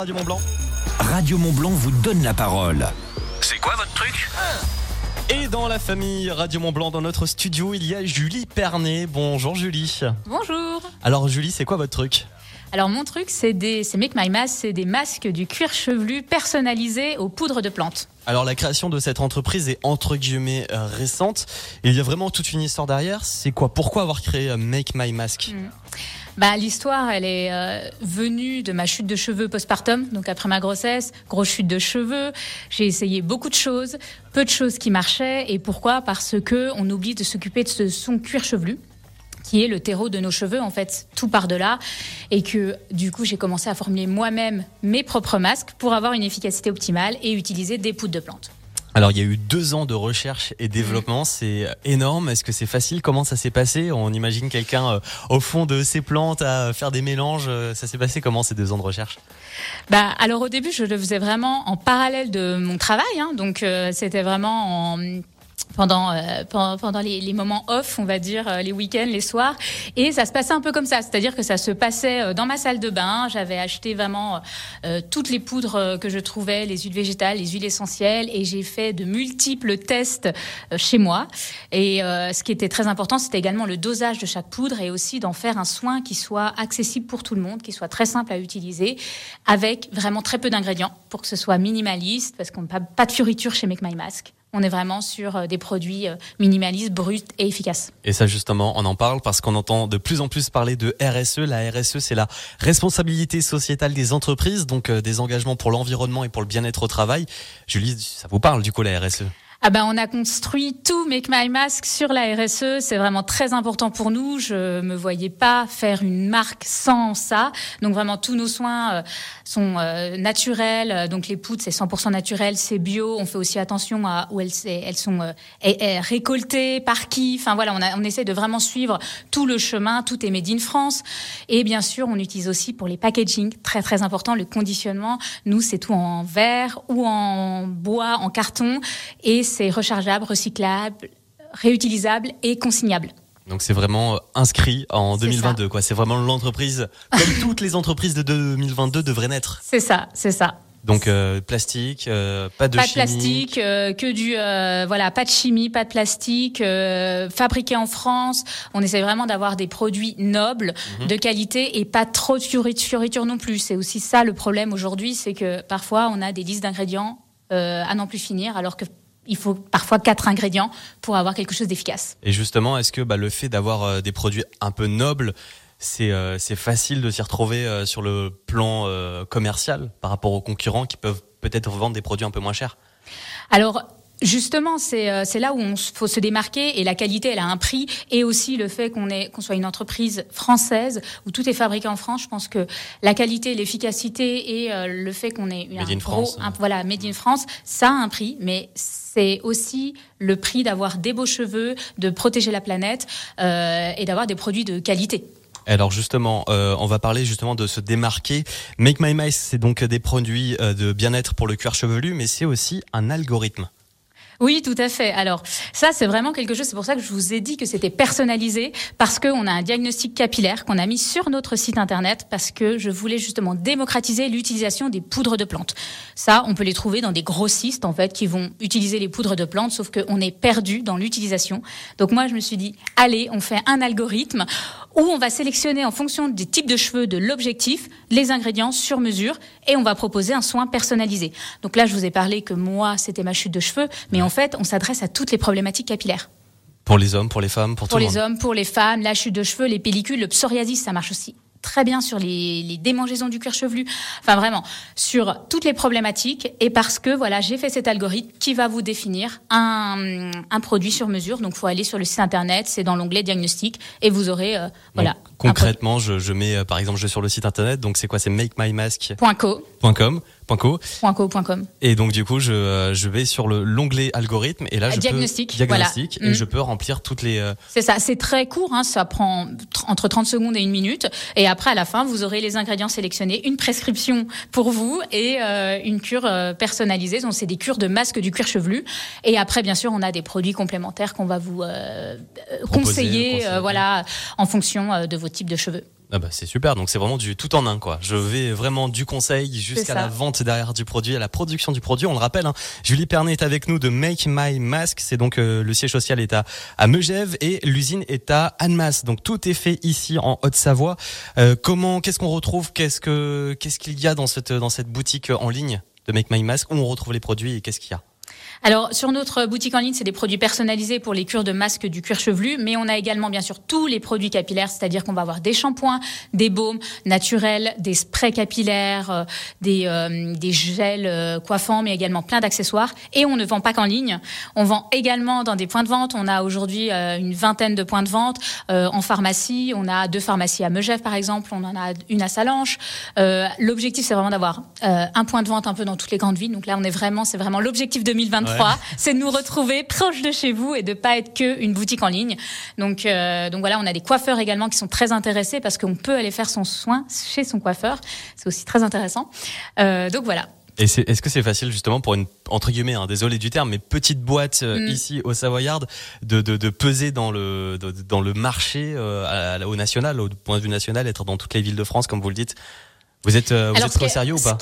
Radio Mont Blanc. Radio Mont Blanc vous donne la parole. C'est quoi votre truc? Et dans la famille Radio Mont Blanc, dans notre studio, il y a Julie Pernet. Bonjour Julie. Bonjour. Alors Julie, c'est quoi votre truc? Alors mon truc, c'est des, c'est Make My Mask, c'est des masques du cuir chevelu personnalisés aux poudres de plantes. Alors la création de cette entreprise est entre guillemets euh, récente. Il y a vraiment toute une histoire derrière. C'est quoi? Pourquoi avoir créé euh, Make My Mask? Bah, l'histoire, elle est euh, venue de ma chute de cheveux postpartum, donc après ma grossesse, grosse chute de cheveux. J'ai essayé beaucoup de choses, peu de choses qui marchaient. Et pourquoi? Parce que on oublie de s'occuper de ce son cuir chevelu qui est le terreau de nos cheveux, en fait, tout par de là, et que du coup j'ai commencé à formuler moi-même mes propres masques pour avoir une efficacité optimale et utiliser des poudres de plantes. Alors il y a eu deux ans de recherche et développement, c'est énorme. Est-ce que c'est facile? Comment ça s'est passé? On imagine quelqu'un euh, au fond de ses plantes à faire des mélanges. Euh, Ça s'est passé comment ces deux ans de recherche? Bah, alors au début, je le faisais vraiment en parallèle de mon travail, hein, donc euh, c'était vraiment en pendant euh, pendant, les, les moments off, on va dire euh, les week-ends, les soirs, et ça se passait un peu comme ça, c'est-à-dire que ça se passait euh, dans ma salle de bain. J'avais acheté vraiment euh, toutes les poudres euh, que je trouvais, les huiles végétales, les huiles essentielles, et j'ai fait de multiples tests euh, chez moi. Et euh, ce qui était très important, c'était également le dosage de chaque poudre et aussi d'en faire un soin qui soit accessible pour tout le monde, qui soit très simple à utiliser, avec vraiment très peu d'ingrédients pour que ce soit minimaliste, parce qu'on n'a pas, de fioritures chez Make My Mask. On est vraiment sur euh, des produits euh, minimalistes, bruts et efficaces. Et ça justement, on en parle parce qu'on entend de plus en plus parler de RSE. La RSE, c'est la responsabilité sociétale des entreprises, donc euh, des engagements pour l'environnement et pour le bien-être au travail. Julie, ça vous parle du coup la RSE Ah ben, on a construit tout Make My Mask sur la RSE. C'est vraiment très important pour nous. Je me voyais pas faire une marque sans ça. Donc vraiment, tous nos soins euh, sont euh, naturels. Euh, Donc les poudres, c'est 100% naturel, c'est bio. On fait aussi attention à où elles, sont récoltées, par qui. Enfin voilà, on, on essaie de vraiment suivre tout le chemin. Tout est made in France. Et bien sûr, on utilise aussi pour les packaging, très très important, le conditionnement. Nous, c'est tout en verre ou en bois, en carton. Et c'est rechargeable, recyclable, réutilisable et consignable. Donc c'est vraiment euh, inscrit en C'est 2022 quoi. C'est vraiment l'entreprise comme toutes les entreprises de 2022 devraient naître. C'est ça, c'est ça. Donc euh, plastique, euh, pas de pas de chimie. plastique, euh, que du voilà, pas de chimie, pas de plastique, fabriqué en France. On essaie vraiment d'avoir des produits nobles, Mhm. de qualité et pas trop de fiori- fioritures non plus. C'est aussi ça le problème aujourd'hui, c'est que parfois on a des listes d'ingrédients à n'en plus finir, alors que il faut parfois quatre ingrédients pour avoir quelque chose d'efficace. Et justement, est-ce que bah, le fait d'avoir euh, des produits un peu nobles, c'est euh, facile de s'y retrouver euh, sur le plan euh, commercial par rapport aux concurrents qui peuvent peut-être vendre des produits un peu moins chers? Alors justement, c'est euh, c'est là où on faut se démarquer et la qualité, elle a un prix et aussi le fait qu'on est qu'on soit une entreprise française où tout est fabriqué en France. Je pense que la qualité, l'efficacité et euh, le fait qu'on ait Made un in gros- France. un- voilà made in France, ça a un prix, mais c'est aussi le prix d'avoir des beaux cheveux, de protéger la planète euh, et d'avoir des produits de qualité. Alors justement, euh, on va parler justement de se démarquer. Make My Mice, c'est donc des produits de bien-être pour le cuir chevelu, mais c'est aussi un algorithme. Oui, tout à fait. Alors, ça, c'est vraiment quelque chose. C'est pour ça que je vous ai dit que c'était personnalisé parce qu'on a un diagnostic capillaire qu'on a mis sur notre site internet parce que je voulais justement démocratiser l'utilisation des poudres de plantes. Ça, on peut les trouver dans des grossistes, en fait, qui vont utiliser les poudres de plantes, sauf qu'on est perdu dans l'utilisation. Donc, moi, je me suis dit, allez, on fait un algorithme où on va sélectionner en fonction des types de cheveux, de l'objectif, les ingrédients sur mesure et on va proposer un soin personnalisé. Donc là, je vous ai parlé que moi, c'était ma chute de cheveux, mais en fait, on s'adresse à toutes les problématiques capillaires. Pour les hommes, pour les femmes, pour, Pour tout le les monde. hommes, pour les femmes, la chute de cheveux, les pellicules, le psoriasis, ça marche aussi très bien sur les, les démangeaisons du cuir chevelu. Enfin, vraiment, sur toutes les problématiques. Et parce que, voilà, j'ai fait cet algorithme qui va vous définir un, un produit sur mesure. Donc, faut aller sur le site internet, c'est dans l'onglet diagnostic, et vous aurez, euh, voilà. Donc, concrètement, je, je mets, euh, par exemple, je vais sur le site internet, donc c'est quoi? C'est makemymask.com. .co, .com. Et donc du coup, je, euh, je vais sur le l'onglet algorithme et là je Diagnostic, peux diagnostic voilà. et Mm. je peux remplir toutes les euh, C'est ça, c'est très court, hein, ça prend tr- entre 30 secondes et une minute. Et après, à la fin, vous aurez les ingrédients sélectionnés, une prescription pour vous et euh, une cure euh, personnalisée. Donc, c'est des cures de masque du cuir chevelu. Et après, bien sûr, on a des produits complémentaires qu'on va vous Proposer, conseiller, conseiller. voilà, en fonction de vos types de cheveux. Ah bah c'est super, donc c'est vraiment du tout en un quoi. Je vais vraiment du conseil jusqu'à la vente derrière du produit, à la production du produit. On le rappelle, hein, Julie Pernet est avec nous de Make My Mask. C'est donc euh, le siège social est à, à Megève et l'usine est à Annemasse. Donc tout est fait ici en Haute-Savoie. Euh, comment, qu'est-ce qu'on retrouve, qu'est-ce que, qu'est-ce qu'il y a dans cette dans cette boutique en ligne de Make My Mask? Où on retrouve les produits et qu'est-ce qu'il y a? Alors sur notre boutique en ligne, c'est des produits personnalisés pour les cures de masque du cuir chevelu, mais on a également bien sûr tous les produits capillaires, c'est-à-dire qu'on va avoir des shampoings, des baumes naturels, des sprays capillaires, euh, des, euh, des gels euh, coiffants, mais également plein d'accessoires. Et on ne vend pas qu'en ligne, on vend également dans des points de vente. On a aujourd'hui une vingtaine de points de vente en pharmacie. On a deux pharmacies à Megève par exemple, on en a une à Salanches. L'objectif c'est vraiment d'avoir un point de vente un peu dans toutes les grandes villes. Donc là on est vraiment, c'est vraiment l'objectif 2023 c'est de nous retrouver proche de chez vous et de pas être que une boutique en ligne. Donc, euh, donc voilà, on a des coiffeurs également qui sont très intéressés parce qu'on peut aller faire son soin chez son coiffeur. C'est aussi très intéressant. Euh, donc voilà. Et est-ce que c'est facile justement pour une entre guillemets, hein, désolé du terme, mais petite boîte euh, mm. ici au Savoyard de, de, de, peser dans le dans le marché au national, au point de vue national, être dans toutes les villes de France comme vous le dites. Vous êtes vous êtes trop sérieux ou pas?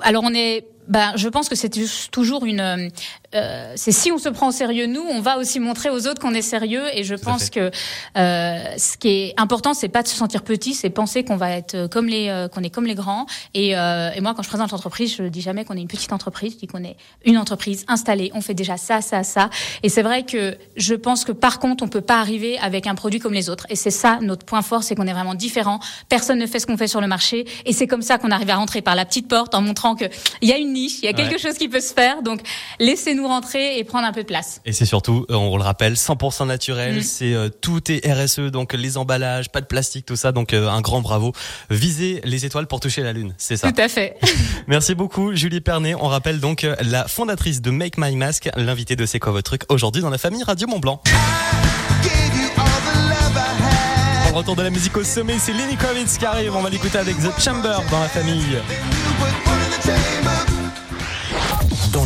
Alors on est ben, je pense que c'est toujours une. Euh, c'est si on se prend au sérieux nous, on va aussi montrer aux autres qu'on est sérieux. Et je pense que euh, ce qui est important, c'est pas de se sentir petit, c'est penser qu'on va être comme les, euh, qu'on est comme les grands. Et, euh, et moi, quand je présente l'entreprise, je dis jamais qu'on est une petite entreprise, je dis qu'on est une entreprise installée. On fait déjà ça, ça, ça. Et c'est vrai que je pense que par contre, on peut pas arriver avec un produit comme les autres. Et c'est ça notre point fort, c'est qu'on est vraiment différent. Personne ne fait ce qu'on fait sur le marché. Et c'est comme ça qu'on arrive à rentrer par la petite porte en montrant que il y a une il y a quelque chose qui peut se faire. Donc, laissez-nous rentrer et prendre un peu de place. Et c'est surtout, euh, on le rappelle, 100% naturel. Mm. C'est euh, tout est RSE, donc les emballages, pas de plastique, tout ça. Donc, euh, un grand bravo. Visez les étoiles pour toucher la lune, c'est ça. Tout à fait. Merci beaucoup, Julie Pernet. On rappelle donc la fondatrice de Make My Mask, l'invité de C'est quoi votre truc aujourd'hui dans la famille Radio Mont Blanc. En retour de la musique au sommet, c'est Lenny Kravitz qui arrive. On va l'écouter avec The Chamber dans la famille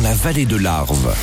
la vallée de l'Arve.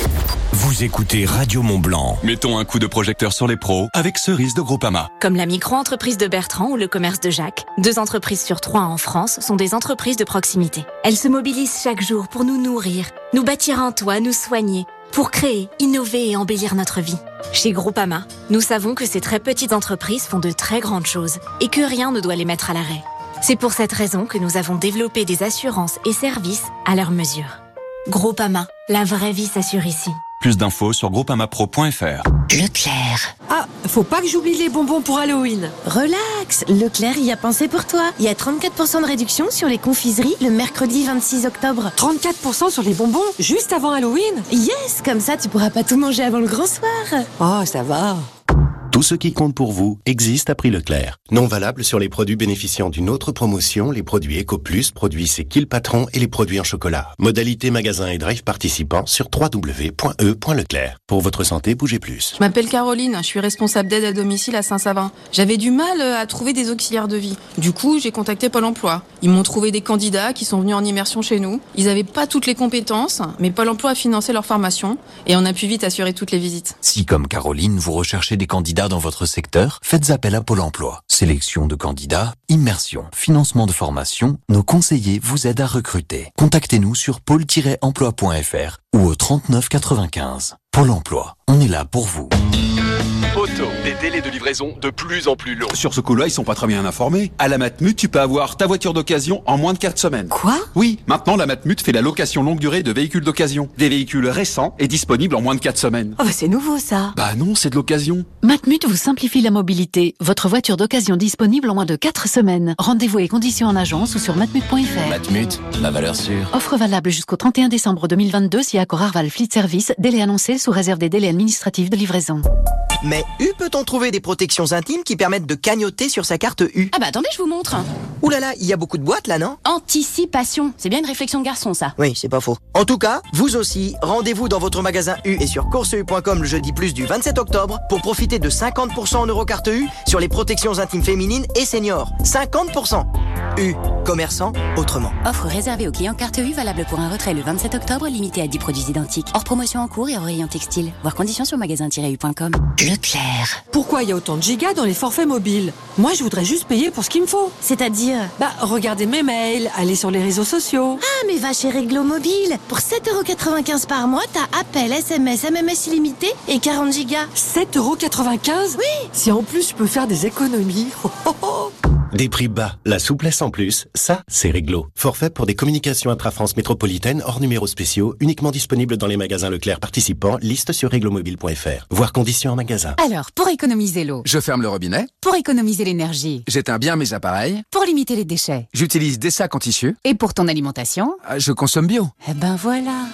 Vous écoutez Radio Mont Blanc. Mettons un coup de projecteur sur les pros avec Cerise de Groupama. Comme la micro-entreprise de Bertrand ou le commerce de Jacques, deux entreprises sur trois en France sont des entreprises de proximité. Elles se mobilisent chaque jour pour nous nourrir, nous bâtir un toit, nous soigner, pour créer, innover et embellir notre vie. Chez Groupama, nous savons que ces très petites entreprises font de très grandes choses et que rien ne doit les mettre à l'arrêt. C'est pour cette raison que nous avons développé des assurances et services à leur mesure. Groupama, la vraie vie s'assure ici. Plus d'infos sur groupamapro.fr. Leclerc. Ah, faut pas que j'oublie les bonbons pour Halloween. Relax, Leclerc y a pensé pour toi. Il y a 34% de réduction sur les confiseries le mercredi 26 octobre. 34% sur les bonbons juste avant Halloween? Yes, comme ça tu pourras pas tout manger avant le grand soir. Oh, ça va. Tout ce qui compte pour vous existe à prix Leclerc. Non valable sur les produits bénéficiant d'une autre promotion, les produits EcoPlus, produits C'est qui patron et les produits en chocolat. Modalité magasin et drive participants sur www.e.leclerc. Pour votre santé, bougez plus. Je m'appelle Caroline, je suis responsable d'aide à domicile à Saint-Savin. J'avais du mal euh, à trouver des auxiliaires de vie. Du coup, j'ai contacté Pôle emploi. Ils m'ont trouvé des candidats qui sont venus en immersion chez nous. Ils n'avaient pas toutes les compétences, mais Pôle emploi a financé leur formation et on a pu vite assurer toutes les visites. Si comme Caroline, vous recherchez des candidats dans votre secteur, faites appel à Pôle emploi. Sélection de candidats, immersion, financement de formation, nos conseillers vous aident à recruter. Contactez-nous sur pôle-emploi.fr ou au 39 95. Pôle emploi, on est là pour vous. Auto, des délais de livraison de plus en plus longs. Sur ce coup-là, ils sont pas très bien informés. À la Matmut, tu peux avoir ta voiture d'occasion en moins de 4 semaines. Quoi? Oui, maintenant la Matmut fait la location longue durée de véhicules d'occasion. Des véhicules récents et disponibles en moins de 4 semaines. Oh bah c'est nouveau ça. Bah non, c'est de l'occasion. Matmut vous simplifie la mobilité. Votre voiture d'occasion disponible en moins de 4 semaines. Rendez-vous et conditions en agence ou sur matmut.fr. Matmut, la valeur sûre. Offre valable jusqu'au 31 décembre 2022 si accord Arval Fleet Service, délai annoncé sous réserve des délais administratifs de livraison. Mais U peut-on trouver des protections intimes qui permettent de cagnoter sur sa carte U Ah bah attendez, je vous montre. Ouh là là, il y a beaucoup de boîtes là, non? Anticipation. C'est bien une réflexion de garçon, ça. Oui, c'est pas faux. En tout cas, vous aussi, rendez-vous dans votre magasin U et sur courseu.com le jeudi plus du 27 octobre pour profiter de 50% en eurocarte U sur les protections intimes féminines et seniors. 50% U, commerçant autrement. Offre réservée aux clients carte U valable pour un retrait le 27 octobre limité à 10 produits identiques. Hors promotion en cours et hors rayon textile. Voir conditions sur magasin-u.com. Le Pourquoi il y a autant de gigas dans les forfaits mobiles Moi, je voudrais juste payer pour ce qu'il me faut. C'est-à-dire Bah, regarder mes mails, aller sur les réseaux sociaux. Ah, mais va chez Réglo Mobile. Pour 7,95€ par mois, t'as appel, SMS, MMS illimité et 40 gigas. 7,95€ Oui Si en plus je peux faire des économies. Des prix bas, la souplesse en plus, ça, c'est réglo. Forfait pour des communications intra-France métropolitaines hors numéros spéciaux, uniquement disponible dans les magasins Leclerc participants, liste sur réglomobile.fr. Voir conditions en magasin. Alors, pour économiser l'eau, Je ferme le robinet, pour économiser l'énergie, j'éteins bien mes appareils, pour limiter les déchets j'utilise des sacs en tissu, et pour ton alimentation, euh, je consomme bio. eh ben voilà.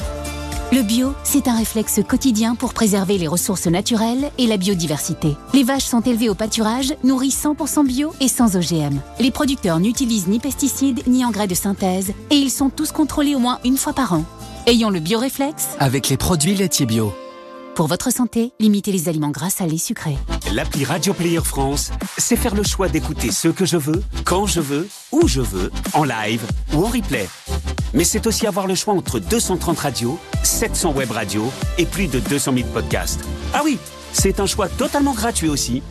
Le bio, c'est un réflexe quotidien pour préserver les ressources naturelles et la biodiversité. Les vaches sont élevées au pâturage, nourries 100% bio et sans OGM. Les producteurs n'utilisent ni pesticides ni engrais de synthèse et ils sont tous contrôlés au moins une fois par an. Ayons le bio-réflexe. Avec les produits laitiers bio. Pour votre santé, limitez les aliments gras, salés, sucrés. L'appli Radio Player France, c'est faire le choix d'écouter ce que je veux, quand je veux, où je veux, en live ou en replay. Mais c'est aussi avoir le choix entre 230 radios, 700 web radios et plus de 200 000 podcasts. Ah oui, c'est un choix totalement gratuit aussi.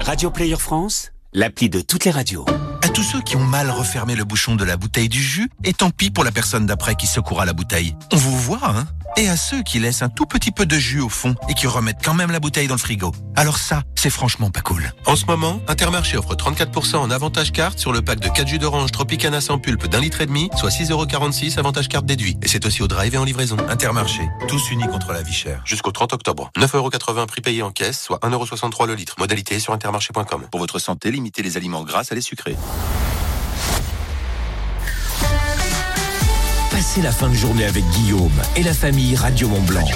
Radio Player France, l'appli de toutes les radios. À tous ceux qui ont mal refermé le bouchon de la bouteille du jus, et tant pis pour la personne d'après qui secoura la bouteille. On vous voit, hein? Et à ceux qui laissent un tout petit peu de jus au fond et qui remettent quand même la bouteille dans le frigo. Alors ça, c'est franchement pas cool. En ce moment, Intermarché offre 34% en avantage carte sur le pack de 4 jus d'orange Tropicana sans pulpe d'un litre et demi, soit 6,46€ avantage carte déduit. Et c'est aussi au drive et en livraison. Intermarché, tous unis contre la vie chère. Jusqu'au 30 octobre. 9,80€ prix payé en caisse, soit 1,63€ le litre. Modalité sur intermarché.com. Pour votre santé, limitez les aliments gras à les sucrés. Passez la fin de journée avec Guillaume et la famille Radio Mont Blanc.